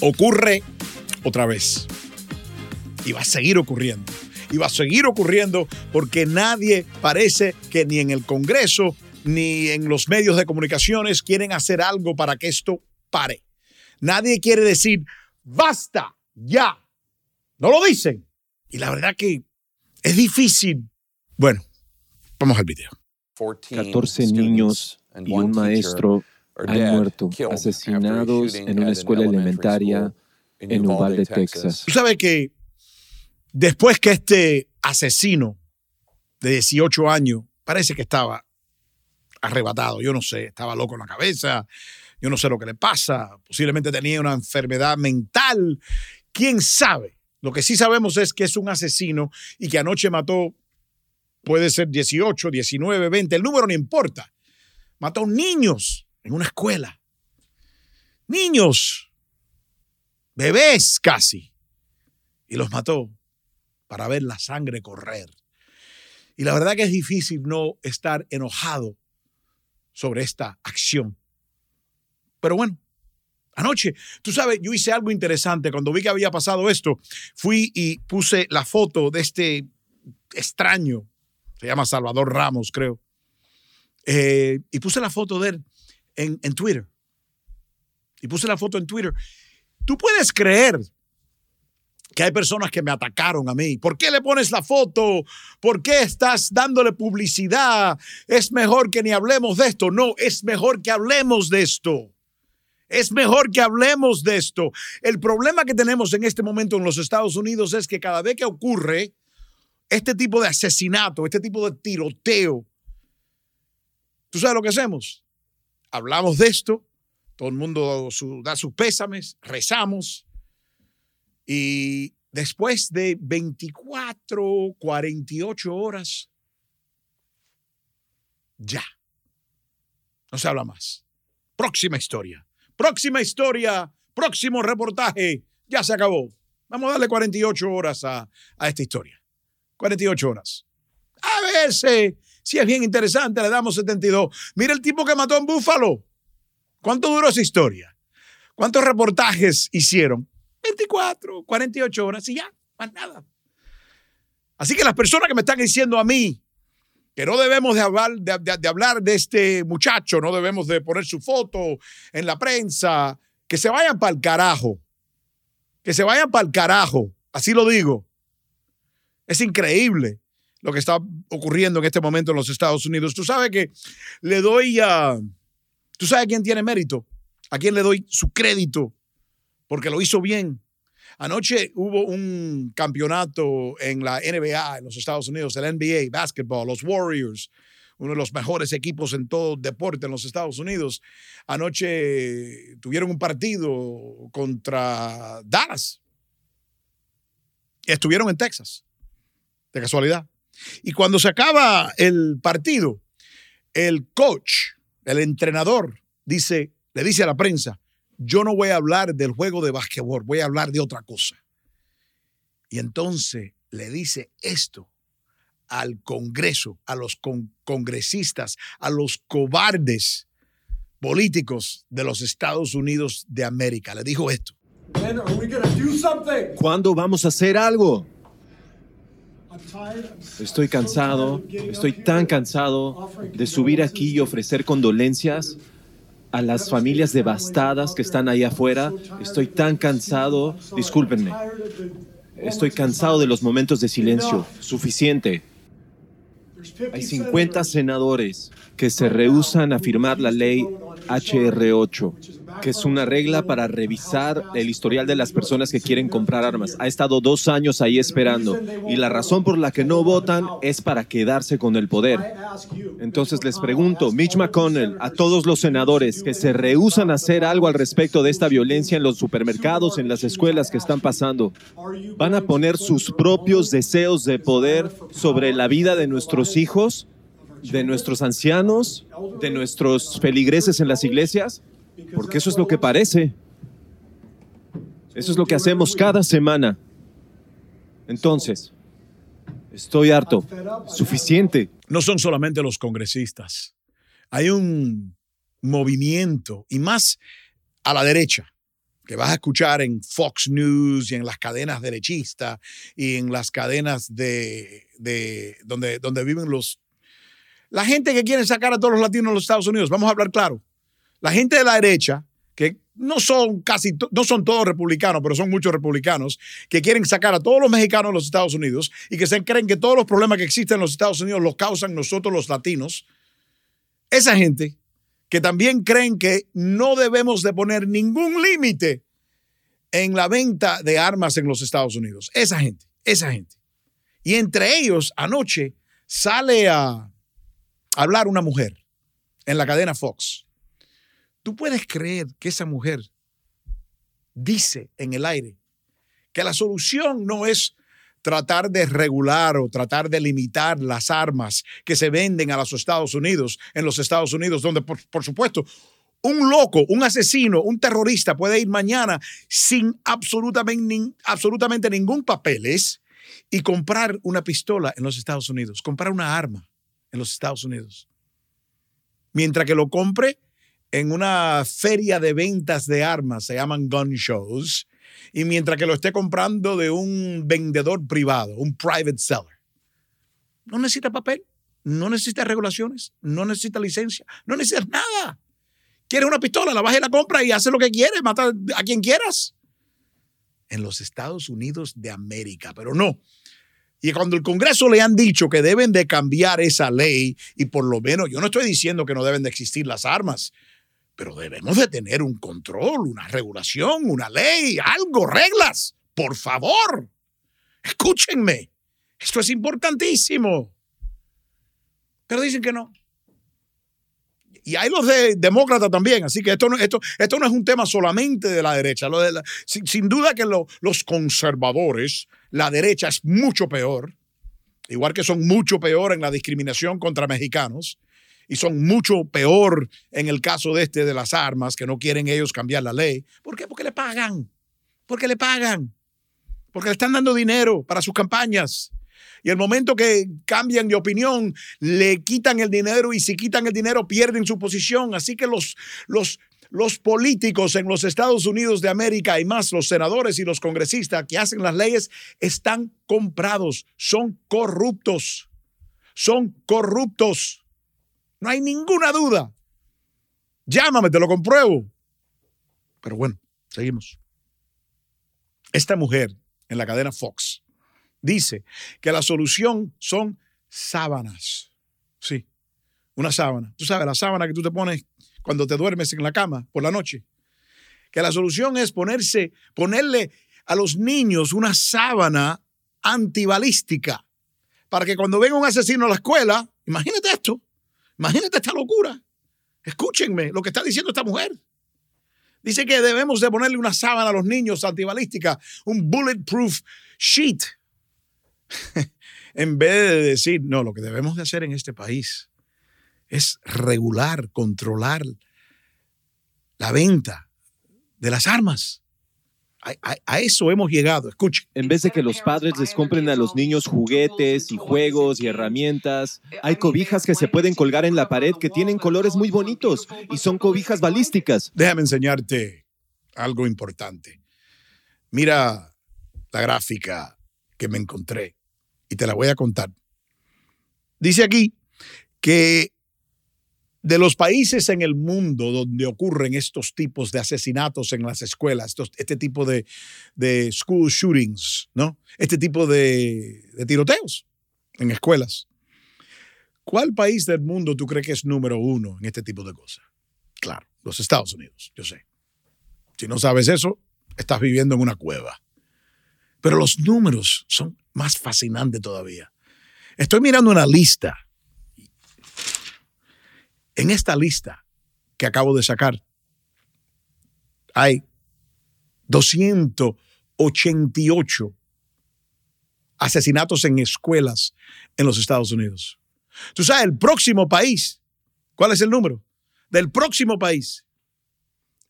Ocurre otra vez. Y va a seguir ocurriendo. Y va a seguir ocurriendo porque nadie parece que ni en el Congreso ni en los medios de comunicaciones quieren hacer algo para que esto pare. Nadie quiere decir, basta, ya. No lo dicen. Y la verdad que es difícil. Bueno, vamos al video. 14 niños y un maestro han muerto asesinados en una escuela elementaria en Uvalde, Texas. Tú sabes que después que este asesino de 18 años parece que estaba arrebatado, yo no sé, estaba loco en la cabeza, yo no sé lo que le pasa, posiblemente tenía una enfermedad mental, quién sabe. Lo que sí sabemos es que es un asesino y que anoche mató, puede ser 18, 19, 20, el número no importa. Mató niños en una escuela. Niños, bebés casi. Y los mató para ver la sangre correr. Y la verdad que es difícil no estar enojado sobre esta acción. Pero bueno, anoche, tú sabes, yo hice algo interesante. Cuando vi que había pasado esto, fui y puse la foto de este extraño, se llama Salvador Ramos, creo, eh, y puse la foto de él en, en Twitter. Y puse la foto en Twitter. Tú puedes creer que hay personas que me atacaron a mí. ¿Por qué le pones la foto? ¿Por qué estás dándole publicidad? Es mejor que ni hablemos de esto. No, es mejor que hablemos de esto. Es mejor que hablemos de esto. El problema que tenemos en este momento en los Estados Unidos es que cada vez que ocurre este tipo de asesinato, este tipo de tiroteo, ¿tú sabes lo que hacemos? Hablamos de esto, todo el mundo da sus pésames, rezamos, y después de 24, 48 horas, ya. No se habla más. Próxima historia. Próxima historia. Próximo reportaje. Ya se acabó. Vamos a darle 48 horas a, a esta historia. 48 horas. A veces, si es bien interesante, le damos 72. Mira el tipo que mató en Búfalo. ¿Cuánto duró esa historia? ¿Cuántos reportajes hicieron? 24, 48 horas y ya, más nada. Así que las personas que me están diciendo a mí que no debemos de hablar de, hablar de este muchacho, no debemos de poner su foto en la prensa, que se vayan para el carajo, que se vayan para el carajo, así lo digo. Es increíble lo que está ocurriendo en este momento en los Estados Unidos. Tú sabes que le doy a... ¿Tú sabes quién tiene mérito? ¿A quién le doy su crédito? porque lo hizo bien. Anoche hubo un campeonato en la NBA en los Estados Unidos, el NBA, basketball, los Warriors, uno de los mejores equipos en todo deporte en los Estados Unidos. Anoche tuvieron un partido contra Dallas. Estuvieron en Texas, de casualidad. Y cuando se acaba el partido, el coach, el entrenador, dice, le dice a la prensa, yo no voy a hablar del juego de básquetbol, voy a hablar de otra cosa. Y entonces le dice esto al Congreso, a los congresistas, a los cobardes políticos de los Estados Unidos de América. Le dijo esto. ¿Cuándo vamos a hacer algo? Estoy cansado, estoy tan cansado de subir aquí y ofrecer condolencias a las familias devastadas que están ahí afuera. Estoy tan cansado, discúlpenme. Estoy cansado de los momentos de silencio. Suficiente. Hay 50 senadores que se rehusan a firmar la ley HR8, que es una regla para revisar el historial de las personas que quieren comprar armas. Ha estado dos años ahí esperando y la razón por la que no votan es para quedarse con el poder. Entonces les pregunto, Mitch McConnell, a todos los senadores que se rehusan a hacer algo al respecto de esta violencia en los supermercados, en las escuelas que están pasando, ¿van a poner sus propios deseos de poder sobre la vida de nuestros hijos? De nuestros ancianos, de nuestros feligreses en las iglesias, porque eso es lo que parece. Eso es lo que hacemos cada semana. Entonces, estoy harto. Suficiente. No son solamente los congresistas. Hay un movimiento y más a la derecha, que vas a escuchar en Fox News y en las cadenas derechistas y en las cadenas de, de donde, donde viven los... La gente que quiere sacar a todos los latinos de los Estados Unidos, vamos a hablar claro, la gente de la derecha, que no son casi, no son todos republicanos, pero son muchos republicanos, que quieren sacar a todos los mexicanos de los Estados Unidos y que se creen que todos los problemas que existen en los Estados Unidos los causan nosotros los latinos. Esa gente que también creen que no debemos de poner ningún límite en la venta de armas en los Estados Unidos. Esa gente, esa gente. Y entre ellos, anoche sale a hablar una mujer en la cadena Fox. ¿Tú puedes creer que esa mujer dice en el aire que la solución no es tratar de regular o tratar de limitar las armas que se venden a los Estados Unidos, en los Estados Unidos, donde por, supuesto un loco, un asesino, un terrorista puede ir mañana sin absolutamente, absolutamente ningún papeles y comprar una pistola en los Estados Unidos, comprar una arma en los Estados Unidos. Mientras que lo compre en una feria de ventas de armas, se llaman gun shows, y mientras que lo esté comprando de un vendedor privado, un private seller. No necesita papel, no necesita regulaciones, no necesita licencia, no necesita nada. Quieres una pistola, la baja y la compra y hace lo que quieres, mata a quien quieras. En los Estados Unidos de América, pero no. Y cuando el Congreso le han dicho que deben de cambiar esa ley, y por lo menos yo no estoy diciendo que no deben de existir las armas, pero debemos de tener un control, una regulación, una ley, algo, reglas. Por favor, escúchenme. Esto es importantísimo. Pero dicen que no. Y hay los de demócratas también, así que esto no, esto, esto no es un tema solamente de la derecha. Lo de sin, duda que los conservadores, la derecha es mucho peor, igual que son mucho peor en la discriminación contra mexicanos y son mucho peor en el caso de este de las armas, que no quieren ellos cambiar la ley. ¿Por qué? Porque le pagan. Porque le pagan. Porque le están dando dinero para sus campañas. Y el momento que cambian de opinión, le quitan el dinero y si quitan el dinero pierden su posición. Así que los, los, los políticos en los Estados Unidos de América y más los senadores y los congresistas que hacen las leyes están comprados, son corruptos, son corruptos. No hay ninguna duda. Llámame, te lo compruebo. Pero bueno, seguimos. Esta mujer en la cadena Fox dice que la solución son sábanas. Sí, una sábana. Tú sabes, la sábana que tú te pones cuando te duermes en la cama por la noche. Que la solución es ponerse, ponerle a los niños una sábana antibalística para que cuando venga un asesino a la escuela, imagínate esto, Imagínate esta locura. Escúchenme lo que está diciendo esta mujer. Dice que debemos de ponerle una sábana a los niños antibalística, un bulletproof sheet. en vez de decir, no, lo que debemos de hacer en este país es regular, controlar la venta de las armas. A, eso hemos llegado, escuchen. En vez de que los padres les compren a los niños juguetes y juegos y herramientas, hay cobijas que se pueden colgar en la pared que tienen colores muy bonitos y son cobijas balísticas. Déjame enseñarte algo importante. Mira la gráfica que me encontré y te la voy a contar. Dice aquí que de los países en el mundo donde ocurren estos tipos de asesinatos en las escuelas, este tipo de, school shootings, ¿no? Este tipo de, de tiroteos en escuelas. ¿Cuál país del mundo tú crees que es número uno en este tipo de cosas? Claro, los Estados Unidos, yo sé. Si no sabes eso, estás viviendo en una cueva. Pero los números son más fascinantes todavía. Estoy mirando una lista en esta lista que acabo de sacar, hay 288 asesinatos en escuelas en los Estados Unidos. Tú sabes, el próximo país, ¿cuál es el número? Del próximo país,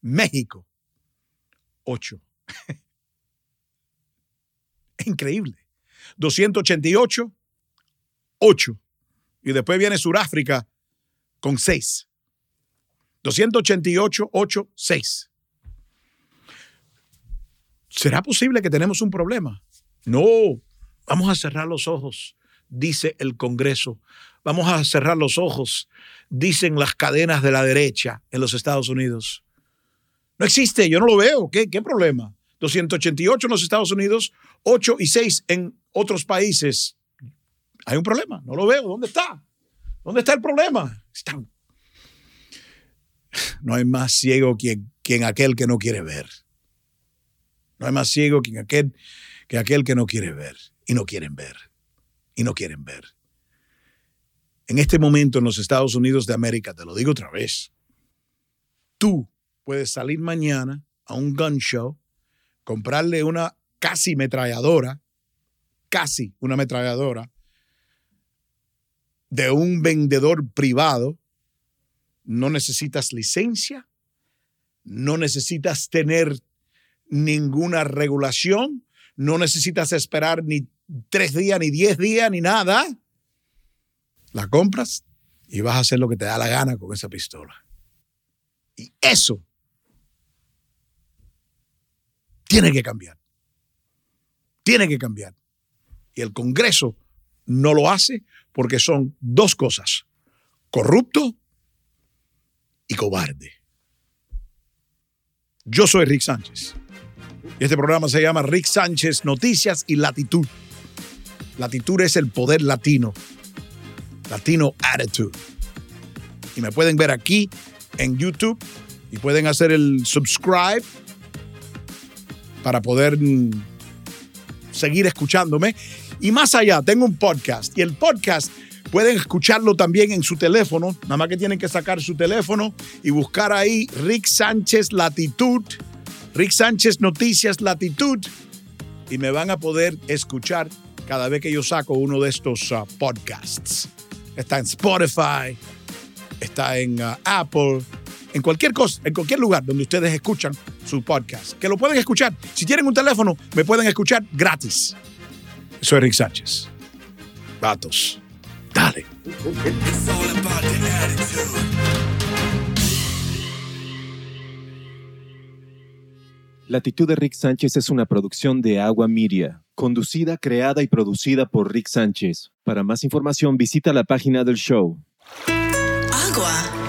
México, 8. Increíble. 288, 8. Y después viene Sudáfrica con seis. 288-86. ¿Será posible que tenemos un problema? No, vamos a cerrar los ojos, dice el Congreso. Vamos a cerrar los ojos, dicen las cadenas de la derecha en los Estados Unidos. No existe, yo no lo veo. ¿Qué, qué problema? 288 en los Estados Unidos, 8 y 6 en otros países. Hay un problema, no lo veo. ¿Dónde está? ¿Dónde está el problema? No hay más ciego quien aquel que no quiere ver. No hay más ciego que aquel, que aquel que no quiere ver. Y no quieren ver. Y no quieren ver. En este momento en los Estados Unidos de América, te lo digo otra vez, tú puedes salir mañana a un gun show, comprarle una casi metralladora, casi una ametralladora, de un vendedor privado, no necesitas licencia, no necesitas tener ninguna regulación, no necesitas esperar ni tres días, ni diez días, ni nada. La compras y vas a hacer lo que te da la gana con esa pistola. Y eso tiene que cambiar. Tiene que cambiar. Y el Congreso no lo hace porque son dos cosas, corrupto y cobarde. Yo soy Rick Sánchez. Y este programa se llama Rick Sánchez Noticias y Latitud. Latitud es el poder latino. Latino Attitude. Y me pueden ver aquí en YouTube y pueden hacer el subscribe para poder mm, seguir escuchándome. Y más allá, tengo un podcast y el podcast pueden escucharlo también en su teléfono. Nada más que tienen que sacar su teléfono y buscar ahí Rick Sánchez Latitud, Rick Sánchez Noticias Latitud y me van a poder escuchar cada vez que yo saco uno de estos uh, podcasts. Está en Spotify, está en uh, Apple, en cualquier cosa, en cualquier lugar donde ustedes escuchan su podcast. Que lo pueden escuchar. Si tienen un teléfono, me pueden escuchar gratis. Soy Rick Sánchez. Vatos. Dale. La actitud de Rick Sánchez es una producción de Agua Media, conducida, creada y producida por Rick Sánchez. Para más información visita la página del show. Agua.